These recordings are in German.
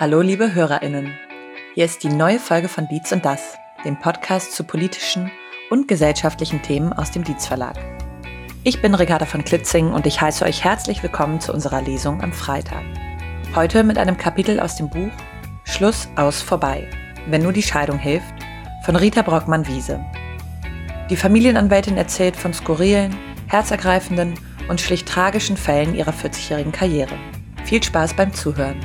Hallo liebe Hörerinnen. Hier ist die neue Folge von Dietz und das, dem Podcast zu politischen und gesellschaftlichen Themen aus dem Dietz Verlag. Ich bin Ricarda von Klitzing und ich heiße euch herzlich willkommen zu unserer Lesung am Freitag. Heute mit einem Kapitel aus dem Buch Schluss aus vorbei, wenn nur die Scheidung hilft, von Rita Brockmann-Wiese. Die Familienanwältin erzählt von skurrilen, herzergreifenden und schlicht tragischen Fällen ihrer 40-jährigen Karriere. Viel Spaß beim Zuhören.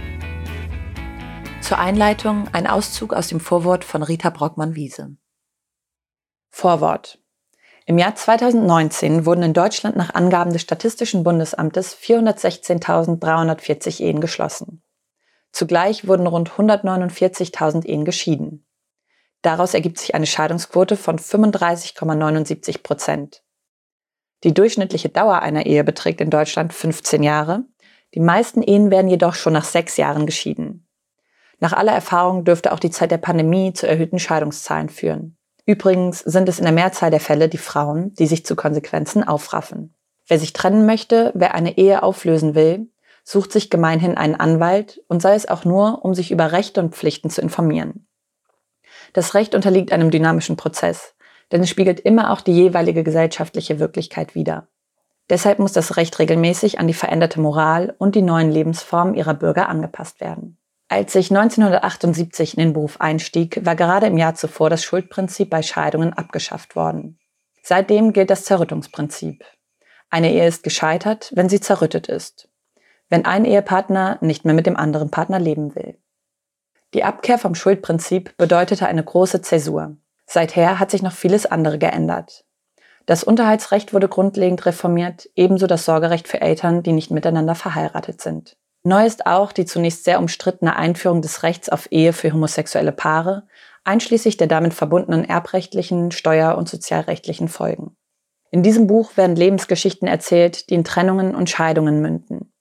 Zur Einleitung ein Auszug aus dem Vorwort von Rita Brockmann-Wiese. Vorwort. Im Jahr 2019 wurden in Deutschland nach Angaben des Statistischen Bundesamtes 416.340 Ehen geschlossen. Zugleich wurden rund 149.000 Ehen geschieden. Daraus ergibt sich eine Scheidungsquote von 35,79 Prozent. Die durchschnittliche Dauer einer Ehe beträgt in Deutschland 15 Jahre. Die meisten Ehen werden jedoch schon nach sechs Jahren geschieden. Nach aller Erfahrung dürfte auch die Zeit der Pandemie zu erhöhten Scheidungszahlen führen. Übrigens sind es in der Mehrzahl der Fälle die Frauen, die sich zu Konsequenzen aufraffen. Wer sich trennen möchte, wer eine Ehe auflösen will, sucht sich gemeinhin einen Anwalt und sei es auch nur, um sich über Rechte und Pflichten zu informieren. Das Recht unterliegt einem dynamischen Prozess denn es spiegelt immer auch die jeweilige gesellschaftliche Wirklichkeit wider. Deshalb muss das Recht regelmäßig an die veränderte Moral und die neuen Lebensformen ihrer Bürger angepasst werden. Als ich 1978 in den Beruf einstieg, war gerade im Jahr zuvor das Schuldprinzip bei Scheidungen abgeschafft worden. Seitdem gilt das Zerrüttungsprinzip. Eine Ehe ist gescheitert, wenn sie zerrüttet ist. Wenn ein Ehepartner nicht mehr mit dem anderen Partner leben will. Die Abkehr vom Schuldprinzip bedeutete eine große Zäsur. Seither hat sich noch vieles andere geändert. Das Unterhaltsrecht wurde grundlegend reformiert, ebenso das Sorgerecht für Eltern, die nicht miteinander verheiratet sind. Neu ist auch die zunächst sehr umstrittene Einführung des Rechts auf Ehe für homosexuelle Paare, einschließlich der damit verbundenen erbrechtlichen, steuer- und sozialrechtlichen Folgen. In diesem Buch werden Lebensgeschichten erzählt, die in Trennungen und Scheidungen münden.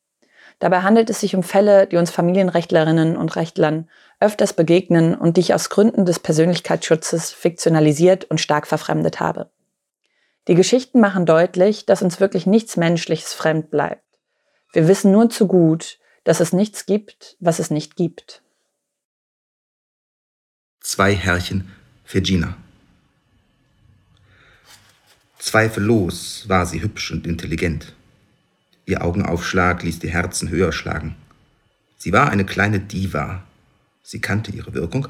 Dabei handelt es sich um Fälle, die uns Familienrechtlerinnen und Rechtlern öfters begegnen und die ich aus Gründen des Persönlichkeitsschutzes fiktionalisiert und stark verfremdet habe. Die Geschichten machen deutlich, dass uns wirklich nichts Menschliches fremd bleibt. Wir wissen nur zu gut, dass es nichts gibt, was es nicht gibt. Zwei Herrchen für Gina. Zweifellos war sie hübsch und intelligent. Ihr Augenaufschlag ließ die Herzen höher schlagen. Sie war eine kleine Diva. Sie kannte ihre Wirkung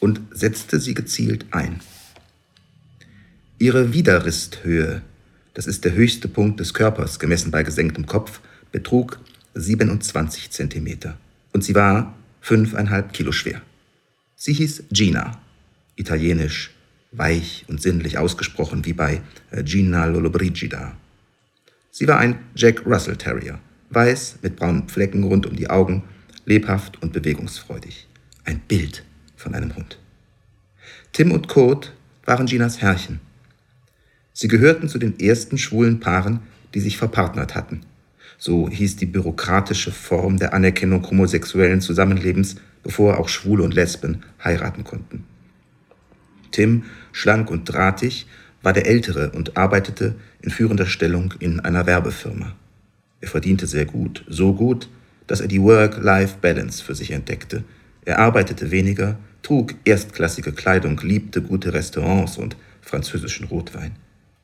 und setzte sie gezielt ein. Ihre Widerristhöhe, das ist der höchste Punkt des Körpers, gemessen bei gesenktem Kopf, betrug 27 Zentimeter und sie war fünfeinhalb Kilo schwer. Sie hieß Gina, italienisch, weich und sinnlich ausgesprochen wie bei äh, Gina Lollobrigida. Sie war ein Jack Russell Terrier, weiß mit braunen Flecken rund um die Augen, lebhaft und bewegungsfreudig. Ein Bild von einem Hund. Tim und Kurt waren Ginas Herrchen. Sie gehörten zu den ersten schwulen Paaren, die sich verpartnert hatten. So hieß die bürokratische Form der Anerkennung homosexuellen Zusammenlebens, bevor auch Schwule und Lesben heiraten konnten. Tim, schlank und drahtig, war der Ältere und arbeitete in führender Stellung in einer Werbefirma. Er verdiente sehr gut, so gut, dass er die Work-Life-Balance für sich entdeckte. Er arbeitete weniger, trug erstklassige Kleidung, liebte gute Restaurants und französischen Rotwein.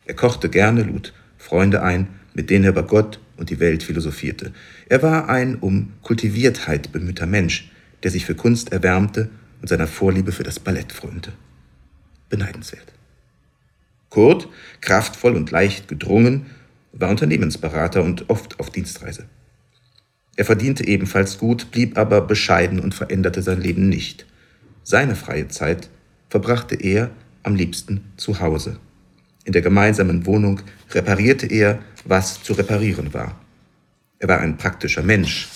Er kochte gerne, lud Freunde ein, mit denen er über Gott und die Welt philosophierte. Er war ein um Kultiviertheit bemühter Mensch, der sich für Kunst erwärmte und seiner Vorliebe für das Ballett frönte. Beneidenswert. Kurt, kraftvoll und leicht gedrungen, war Unternehmensberater und oft auf Dienstreise. Er verdiente ebenfalls gut, blieb aber bescheiden und veränderte sein Leben nicht. Seine freie Zeit verbrachte er am liebsten zu Hause. In der gemeinsamen Wohnung reparierte er, was zu reparieren war. Er war ein praktischer Mensch,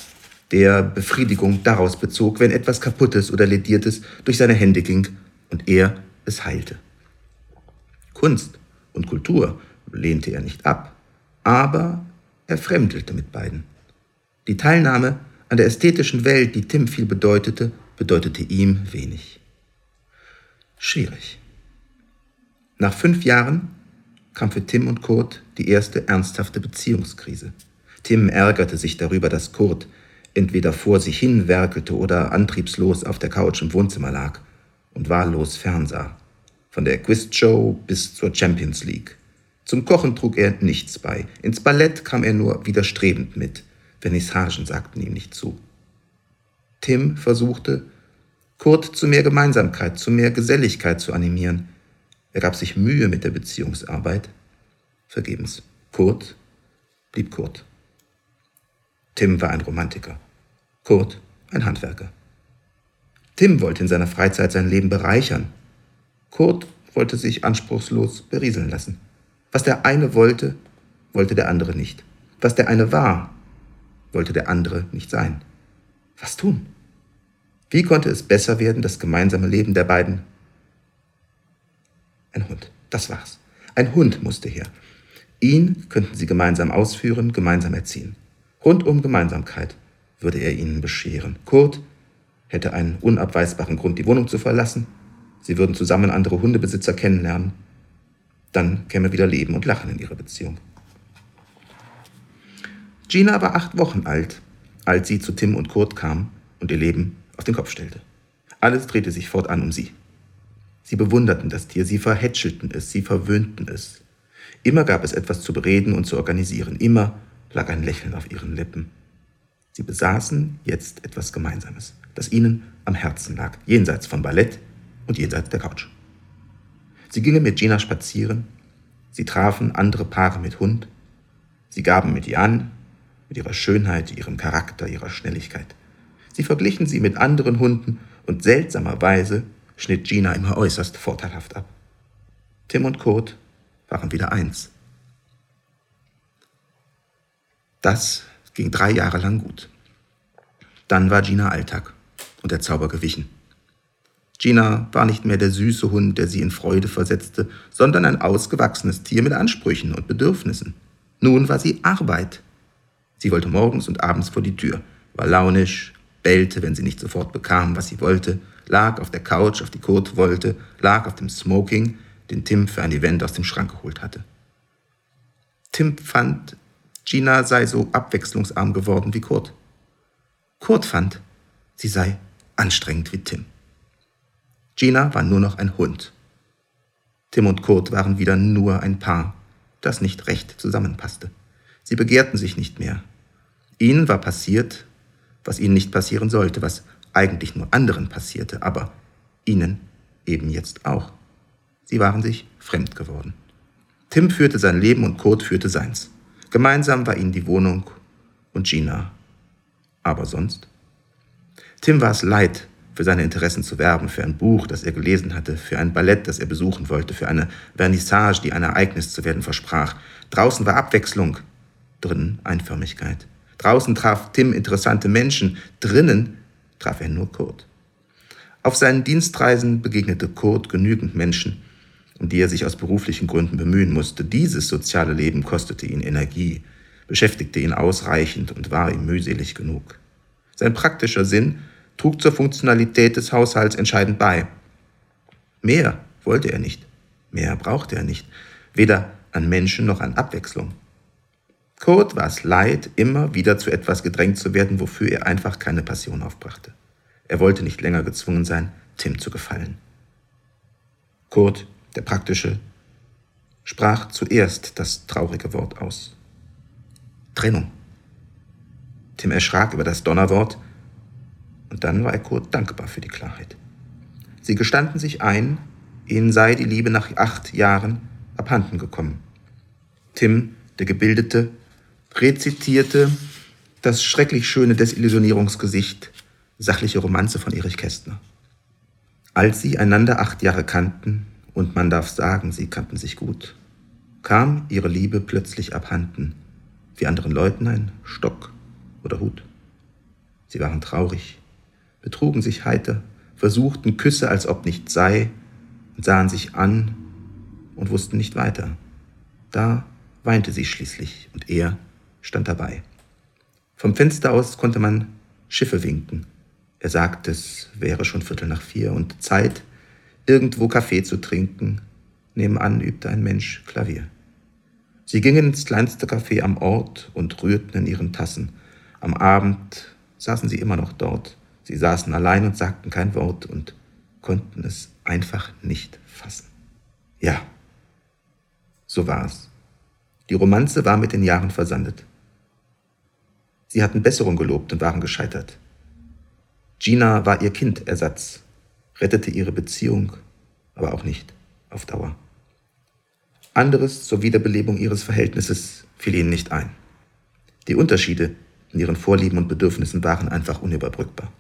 der Befriedigung daraus bezog, wenn etwas Kaputtes oder Lediertes durch seine Hände ging und er es heilte. Kunst und Kultur lehnte er nicht ab, aber er fremdelte mit beiden. Die Teilnahme an der ästhetischen Welt, die Tim viel bedeutete, bedeutete ihm wenig. Schwierig. Nach fünf Jahren kam für Tim und Kurt die erste ernsthafte Beziehungskrise. Tim ärgerte sich darüber, dass Kurt entweder vor sich hin werkelte oder antriebslos auf der Couch im Wohnzimmer lag und wahllos fernsah. Von der Quizshow bis zur Champions League. Zum Kochen trug er nichts bei. Ins Ballett kam er nur widerstrebend mit. Vernissagen sagten ihm nicht zu. Tim versuchte, Kurt zu mehr Gemeinsamkeit, zu mehr Geselligkeit zu animieren. Er gab sich Mühe mit der Beziehungsarbeit. Vergebens. Kurt blieb Kurt. Tim war ein Romantiker. Kurt ein Handwerker. Tim wollte in seiner Freizeit sein Leben bereichern. Kurt wollte sich anspruchslos berieseln lassen. Was der eine wollte, wollte der andere nicht. Was der eine war, wollte der andere nicht sein. Was tun? Wie konnte es besser werden, das gemeinsame Leben der beiden? Ein Hund, das war's. Ein Hund musste her. Ihn könnten sie gemeinsam ausführen, gemeinsam erziehen. Rundum Gemeinsamkeit würde er ihnen bescheren. Kurt hätte einen unabweisbaren Grund, die Wohnung zu verlassen. Sie würden zusammen andere Hundebesitzer kennenlernen. Dann käme wieder Leben und Lachen in ihre Beziehung. Gina war acht Wochen alt, als sie zu Tim und Kurt kam und ihr Leben auf den Kopf stellte. Alles drehte sich fortan um sie. Sie bewunderten das Tier, sie verhätschelten es, sie verwöhnten es. Immer gab es etwas zu bereden und zu organisieren, immer lag ein Lächeln auf ihren Lippen. Sie besaßen jetzt etwas Gemeinsames, das ihnen am Herzen lag, jenseits von Ballett und jenseits der Couch. Sie gingen mit Gina spazieren, sie trafen andere Paare mit Hund, sie gaben mit ihr an, mit ihrer Schönheit, ihrem Charakter, ihrer Schnelligkeit. Sie verglichen sie mit anderen Hunden und seltsamerweise schnitt Gina immer äußerst vorteilhaft ab. Tim und Kurt waren wieder eins. Das ging drei Jahre lang gut. Dann war Gina Alltag und der Zauber gewichen. Gina war nicht mehr der süße Hund, der sie in Freude versetzte, sondern ein ausgewachsenes Tier mit Ansprüchen und Bedürfnissen. Nun war sie Arbeit. Sie wollte morgens und abends vor die Tür, war launisch, bellte, wenn sie nicht sofort bekam, was sie wollte, lag auf der Couch, auf die Kurt wollte, lag auf dem Smoking, den Tim für ein Event aus dem Schrank geholt hatte. Tim fand, Gina sei so abwechslungsarm geworden wie Kurt. Kurt fand, sie sei anstrengend wie Tim. Gina war nur noch ein Hund. Tim und Kurt waren wieder nur ein Paar, das nicht recht zusammenpasste. Sie begehrten sich nicht mehr. Ihnen war passiert, was ihnen nicht passieren sollte, was eigentlich nur anderen passierte, aber ihnen eben jetzt auch. Sie waren sich fremd geworden. Tim führte sein Leben und Kurt führte seins. Gemeinsam war ihnen die Wohnung und Gina. Aber sonst? Tim war es leid, für seine Interessen zu werben, für ein Buch, das er gelesen hatte, für ein Ballett, das er besuchen wollte, für eine Vernissage, die ein Ereignis zu werden versprach. Draußen war Abwechslung, drinnen Einförmigkeit. Draußen traf Tim interessante Menschen, drinnen traf er nur Kurt. Auf seinen Dienstreisen begegnete Kurt genügend Menschen, um die er sich aus beruflichen Gründen bemühen musste. Dieses soziale Leben kostete ihn Energie, beschäftigte ihn ausreichend und war ihm mühselig genug. Sein praktischer Sinn trug zur Funktionalität des Haushalts entscheidend bei. Mehr wollte er nicht, mehr brauchte er nicht, weder an Menschen noch an Abwechslung. Kurt war es leid, immer wieder zu etwas gedrängt zu werden, wofür er einfach keine Passion aufbrachte. Er wollte nicht länger gezwungen sein, Tim zu gefallen. Kurt der Praktische, sprach zuerst das traurige Wort aus. Trennung. Tim erschrak über das Donnerwort, und dann war er Kurt dankbar für die Klarheit. Sie gestanden sich ein, ihnen sei die Liebe nach acht Jahren abhanden gekommen. Tim, der Gebildete, rezitierte das schrecklich schöne Desillusionierungsgesicht, sachliche Romanze von Erich Kästner. Als sie einander acht Jahre kannten, und man darf sagen, sie kannten sich gut, kam ihre Liebe plötzlich abhanden, wie anderen Leuten ein Stock oder Hut. Sie waren traurig, betrugen sich heiter, versuchten Küsse, als ob nichts sei, und sahen sich an und wussten nicht weiter. Da weinte sie schließlich, und er stand dabei. Vom Fenster aus konnte man Schiffe winken. Er sagte, es wäre schon Viertel nach vier und Zeit, irgendwo Kaffee zu trinken. Nebenan übte ein Mensch Klavier. Sie gingen ins kleinste Café am Ort und rührten in ihren Tassen. Am Abend saßen sie immer noch dort. Sie saßen allein und sagten kein Wort und konnten es einfach nicht fassen. Ja, so war es. Die Romanze war mit den Jahren versandet. Sie hatten Besserung gelobt und waren gescheitert. Gina war ihr Kindersatz, rettete ihre Beziehung, aber auch nicht auf Dauer. Anderes zur Wiederbelebung ihres Verhältnisses fiel ihnen nicht ein. Die Unterschiede in ihren Vorlieben und Bedürfnissen waren einfach unüberbrückbar.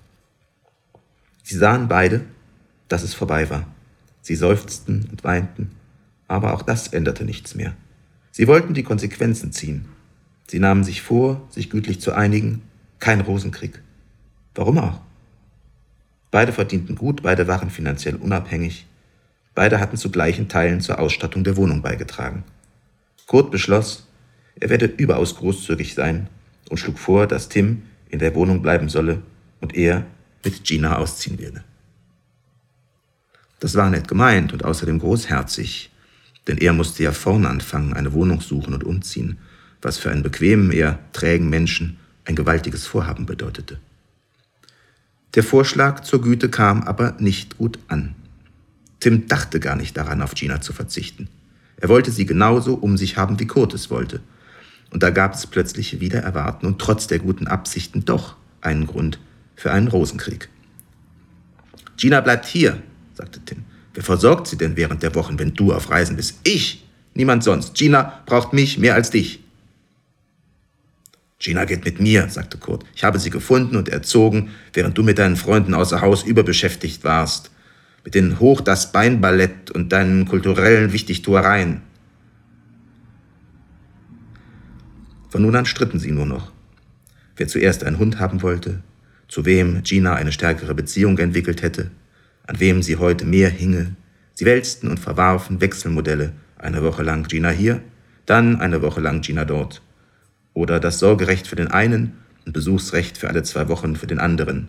Sie sahen beide, dass es vorbei war. Sie seufzten und weinten, aber auch das änderte nichts mehr. Sie wollten die Konsequenzen ziehen. Sie nahmen sich vor, sich gütlich zu einigen, kein Rosenkrieg. Warum auch? Beide verdienten gut, beide waren finanziell unabhängig, beide hatten zu gleichen Teilen zur Ausstattung der Wohnung beigetragen. Kurt beschloss, er werde überaus großzügig sein und schlug vor, dass Tim in der Wohnung bleiben solle und er mit Gina ausziehen werde. Das war nett gemeint und außerdem großherzig, denn er musste ja vorn anfangen, eine Wohnung suchen und umziehen, was für einen bequemen, eher trägen Menschen ein gewaltiges Vorhaben bedeutete. Der Vorschlag zur Güte kam aber nicht gut an. Tim dachte gar nicht daran, auf Gina zu verzichten. Er wollte sie genauso um sich haben, wie Kurt es wollte. Und da gab es plötzlich wieder erwarten und trotz der guten Absichten doch einen Grund für einen Rosenkrieg. Gina bleibt hier, sagte Tim. Wer versorgt sie denn während der Wochen, wenn du auf Reisen bist? Ich, niemand sonst. Gina braucht mich mehr als dich. Gina geht mit mir, sagte Kurt. Ich habe sie gefunden und erzogen, während du mit deinen Freunden außer Haus überbeschäftigt warst. Mit den Hoch das Beinballett und deinen kulturellen Wichtigtuereien. Von nun an stritten sie nur noch. Wer zuerst einen Hund haben wollte, zu wem Gina eine stärkere Beziehung entwickelt hätte, an wem sie heute mehr hinge. Sie wälzten und verwarfen Wechselmodelle, eine Woche lang Gina hier, dann eine Woche lang Gina dort oder das Sorgerecht für den einen und Besuchsrecht für alle zwei Wochen für den anderen.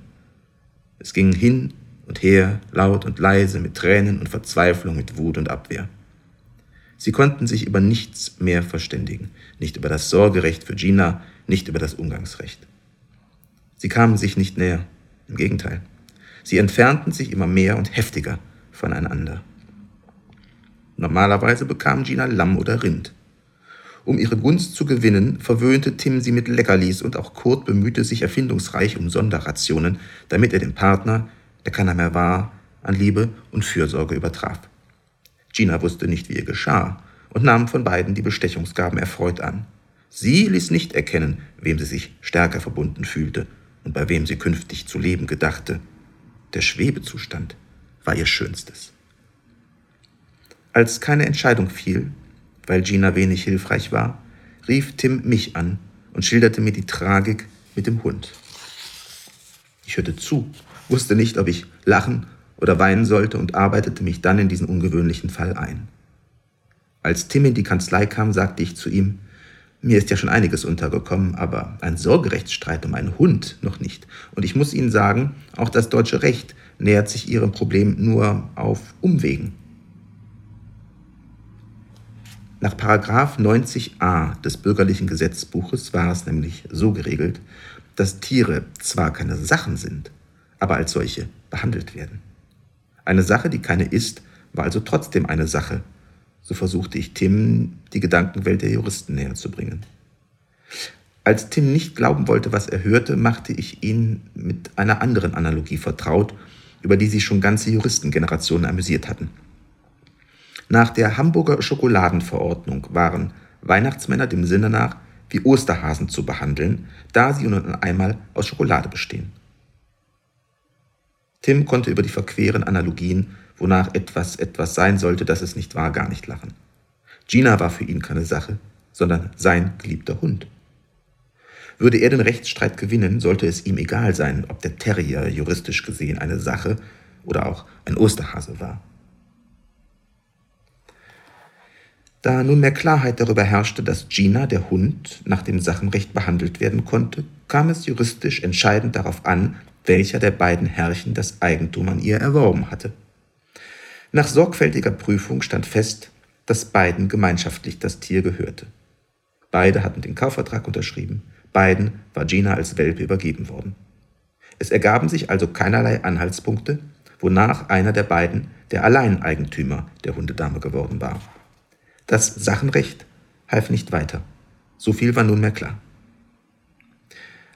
Es ging hin und her, laut und leise, mit Tränen und Verzweiflung, mit Wut und Abwehr. Sie konnten sich über nichts mehr verständigen, nicht über das Sorgerecht für Gina, nicht über das Umgangsrecht. Sie kamen sich nicht näher, im Gegenteil. Sie entfernten sich immer mehr und heftiger voneinander. Normalerweise bekam Gina Lamm oder Rind. Um ihre Gunst zu gewinnen, verwöhnte Tim sie mit Leckerlis und auch Kurt bemühte sich erfindungsreich um Sonderrationen, damit er den Partner, der keiner mehr war, an Liebe und Fürsorge übertraf. Gina wusste nicht, wie ihr geschah und nahm von beiden die Bestechungsgaben erfreut an. Sie ließ nicht erkennen, wem sie sich stärker verbunden fühlte und bei wem sie künftig zu leben gedachte. Der Schwebezustand war ihr Schönstes. Als keine Entscheidung fiel, weil Gina wenig hilfreich war, rief Tim mich an und schilderte mir die Tragik mit dem Hund. Ich hörte zu, wusste nicht, ob ich lachen oder weinen sollte und arbeitete mich dann in diesen ungewöhnlichen Fall ein. Als Tim in die Kanzlei kam, sagte ich zu ihm, mir ist ja schon einiges untergekommen, aber ein Sorgerechtsstreit um einen Hund noch nicht. Und ich muss Ihnen sagen, auch das deutsche Recht nähert sich Ihrem Problem nur auf Umwegen. Nach 90a des bürgerlichen Gesetzbuches war es nämlich so geregelt, dass Tiere zwar keine Sachen sind, aber als solche behandelt werden. Eine Sache, die keine ist, war also trotzdem eine Sache. So versuchte ich Tim die Gedankenwelt der Juristen näher zu bringen. Als Tim nicht glauben wollte, was er hörte, machte ich ihn mit einer anderen Analogie vertraut, über die sich schon ganze Juristengenerationen amüsiert hatten. Nach der Hamburger Schokoladenverordnung waren Weihnachtsmänner dem Sinne nach wie Osterhasen zu behandeln, da sie nun einmal aus Schokolade bestehen. Tim konnte über die verqueren Analogien, wonach etwas etwas sein sollte, das es nicht war, gar nicht lachen. Gina war für ihn keine Sache, sondern sein geliebter Hund. Würde er den Rechtsstreit gewinnen, sollte es ihm egal sein, ob der Terrier juristisch gesehen eine Sache oder auch ein Osterhase war. Da nunmehr Klarheit darüber herrschte, dass Gina, der Hund, nach dem Sachenrecht behandelt werden konnte, kam es juristisch entscheidend darauf an, welcher der beiden Herrchen das Eigentum an ihr erworben hatte. Nach sorgfältiger Prüfung stand fest, dass beiden gemeinschaftlich das Tier gehörte. Beide hatten den Kaufvertrag unterschrieben, beiden war Gina als Welpe übergeben worden. Es ergaben sich also keinerlei Anhaltspunkte, wonach einer der beiden der Alleineigentümer der Hundedame geworden war. Das Sachenrecht half nicht weiter. So viel war nunmehr klar.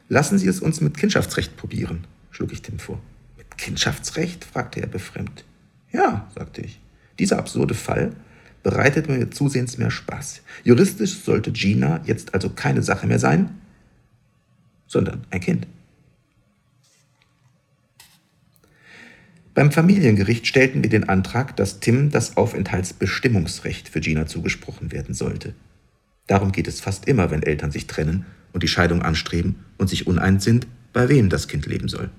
Lassen Sie es uns mit Kindschaftsrecht probieren, schlug ich Tim vor. Mit Kindschaftsrecht? fragte er befremd. Ja, sagte ich. Dieser absurde Fall bereitet mir zusehends mehr Spaß. Juristisch sollte Gina jetzt also keine Sache mehr sein, sondern ein Kind. Beim Familiengericht stellten wir den Antrag, dass Tim das Aufenthaltsbestimmungsrecht für Gina zugesprochen werden sollte. Darum geht es fast immer, wenn Eltern sich trennen und die Scheidung anstreben und sich uneins sind, bei wem das Kind leben soll.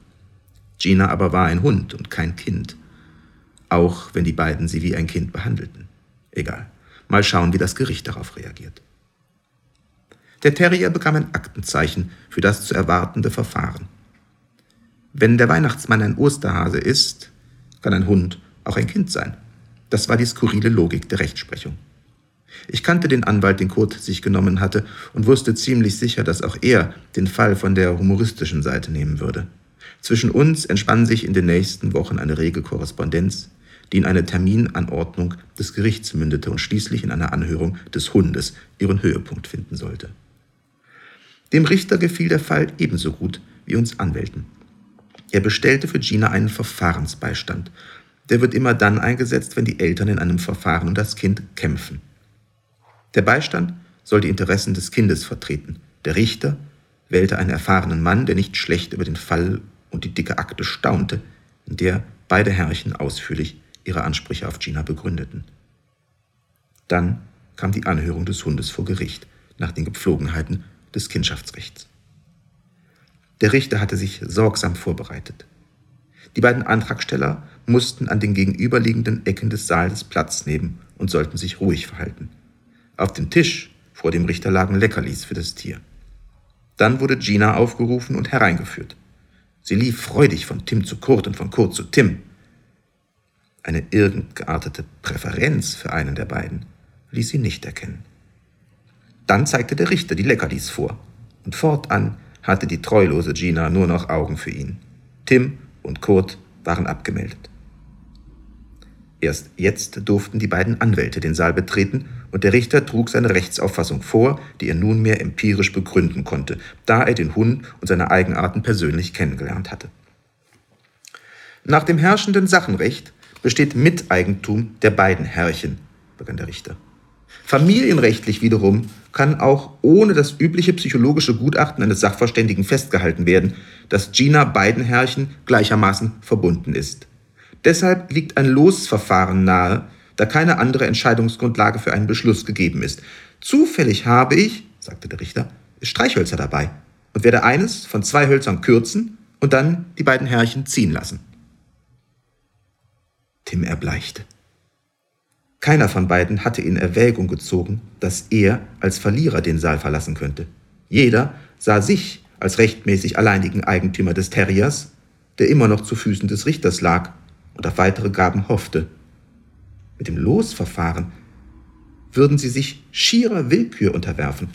Gina aber war ein Hund und kein Kind, auch wenn die beiden sie wie ein Kind behandelten. Egal. Mal schauen, wie das Gericht darauf reagiert. Der Terrier bekam ein Aktenzeichen für das zu erwartende Verfahren. Wenn der Weihnachtsmann ein Osterhase ist, kann ein Hund auch ein Kind sein. Das war die skurrile Logik der Rechtsprechung. Ich kannte den Anwalt, den Kurt sich genommen hatte, und wusste ziemlich sicher, dass auch er den Fall von der humoristischen Seite nehmen würde. Zwischen uns entspann sich in den nächsten Wochen eine rege Korrespondenz, die in eine Terminanordnung des Gerichts mündete und schließlich in einer Anhörung des Hundes ihren Höhepunkt finden sollte. Dem Richter gefiel der Fall ebenso gut wie uns Anwälten. Er bestellte für Gina einen Verfahrensbeistand. Der wird immer dann eingesetzt, wenn die Eltern in einem Verfahren um das Kind kämpfen. Der Beistand soll die Interessen des Kindes vertreten. Der Richter wählte einen erfahrenen Mann, der nicht schlecht über den Fall und die dicke Akte staunte, in der beide Herrchen ausführlich ihre Ansprüche auf Gina begründeten. Dann kam die Anhörung des Hundes vor Gericht nach den Gepflogenheiten des Kindschaftsrechts. Der Richter hatte sich sorgsam vorbereitet. Die beiden Antragsteller mussten an den gegenüberliegenden Ecken des Saales Platz nehmen und sollten sich ruhig verhalten. Auf dem Tisch vor dem Richter lagen Leckerlis für das Tier. Dann wurde Gina aufgerufen und hereingeführt. Sie lief freudig von Tim zu Kurt und von Kurt zu Tim. Eine irgend geartete Präferenz für einen der beiden ließ sie nicht erkennen. Dann zeigte der Richter die Leckerlis vor und fortan hatte die treulose Gina nur noch Augen für ihn. Tim und Kurt waren abgemeldet. Erst jetzt durften die beiden Anwälte den Saal betreten und der Richter trug seine Rechtsauffassung vor, die er nunmehr empirisch begründen konnte, da er den Hund und seine Eigenarten persönlich kennengelernt hatte. Nach dem herrschenden Sachenrecht besteht Miteigentum der beiden Herrchen, begann der Richter. Familienrechtlich wiederum kann auch ohne das übliche psychologische Gutachten eines Sachverständigen festgehalten werden, dass Gina beiden Herrchen gleichermaßen verbunden ist. Deshalb liegt ein Losverfahren nahe, da keine andere Entscheidungsgrundlage für einen Beschluss gegeben ist. Zufällig habe ich, sagte der Richter, Streichhölzer dabei und werde eines von zwei Hölzern kürzen und dann die beiden Herrchen ziehen lassen. Tim erbleichte. Keiner von beiden hatte in Erwägung gezogen, dass er als Verlierer den Saal verlassen könnte. Jeder sah sich als rechtmäßig alleinigen Eigentümer des Terriers, der immer noch zu Füßen des Richters lag und auf weitere Gaben hoffte. Mit dem Losverfahren würden sie sich schierer Willkür unterwerfen.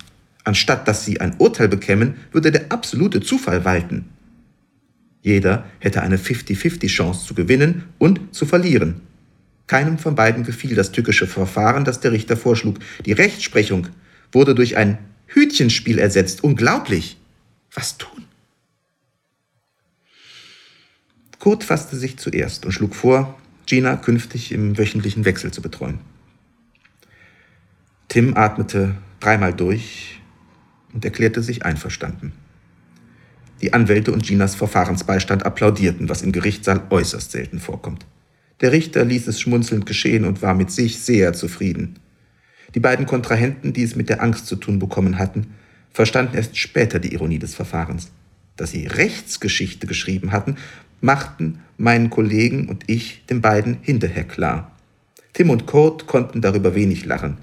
Anstatt dass sie ein Urteil bekämen, würde der absolute Zufall walten. Jeder hätte eine 50-50 Chance zu gewinnen und zu verlieren. Keinem von beiden gefiel das tückische Verfahren, das der Richter vorschlug. Die Rechtsprechung wurde durch ein Hütchenspiel ersetzt. Unglaublich. Was tun? Kurt fasste sich zuerst und schlug vor, Gina künftig im wöchentlichen Wechsel zu betreuen. Tim atmete dreimal durch und erklärte sich einverstanden. Die Anwälte und Ginas Verfahrensbeistand applaudierten, was im Gerichtssaal äußerst selten vorkommt. Der Richter ließ es schmunzelnd geschehen und war mit sich sehr zufrieden. Die beiden Kontrahenten, die es mit der Angst zu tun bekommen hatten, verstanden erst später die Ironie des Verfahrens. Dass sie Rechtsgeschichte geschrieben hatten, machten meinen Kollegen und ich den beiden hinterher klar. Tim und Kurt konnten darüber wenig lachen.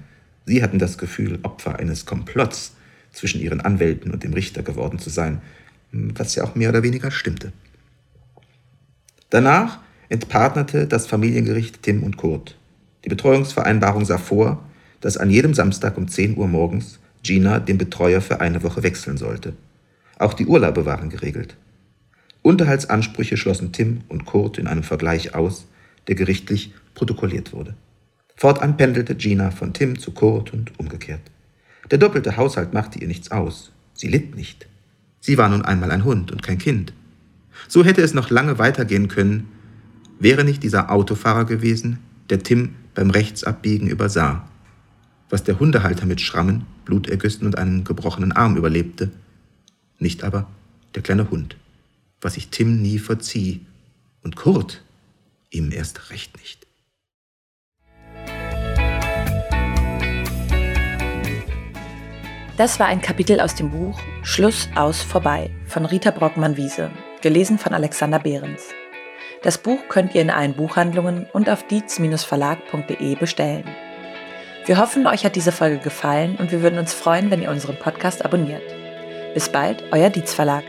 Sie hatten das Gefühl, Opfer eines Komplotts zwischen ihren Anwälten und dem Richter geworden zu sein, was ja auch mehr oder weniger stimmte. Danach entpartnerte das Familiengericht Tim und Kurt. Die Betreuungsvereinbarung sah vor, dass an jedem Samstag um 10 Uhr morgens Gina den Betreuer für eine Woche wechseln sollte. Auch die Urlaube waren geregelt. Unterhaltsansprüche schlossen Tim und Kurt in einem Vergleich aus, der gerichtlich protokolliert wurde. Fortan pendelte Gina von Tim zu Kurt und umgekehrt. Der doppelte Haushalt machte ihr nichts aus. Sie litt nicht. Sie war nun einmal ein Hund und kein Kind. So hätte es noch lange weitergehen können, wäre nicht dieser Autofahrer gewesen, der Tim beim Rechtsabbiegen übersah. Was der Hundehalter mit Schrammen, Blutergüssen und einem gebrochenen Arm überlebte, nicht aber der kleine Hund, was ich Tim nie verzieh und Kurt ihm erst recht nicht. Das war ein Kapitel aus dem Buch Schluss aus vorbei von Rita Brockmann-Wiese, gelesen von Alexander Behrens. Das Buch könnt ihr in allen Buchhandlungen und auf dietz-verlag.de bestellen. Wir hoffen, euch hat diese Folge gefallen und wir würden uns freuen, wenn ihr unseren Podcast abonniert. Bis bald, euer Dietz Verlag.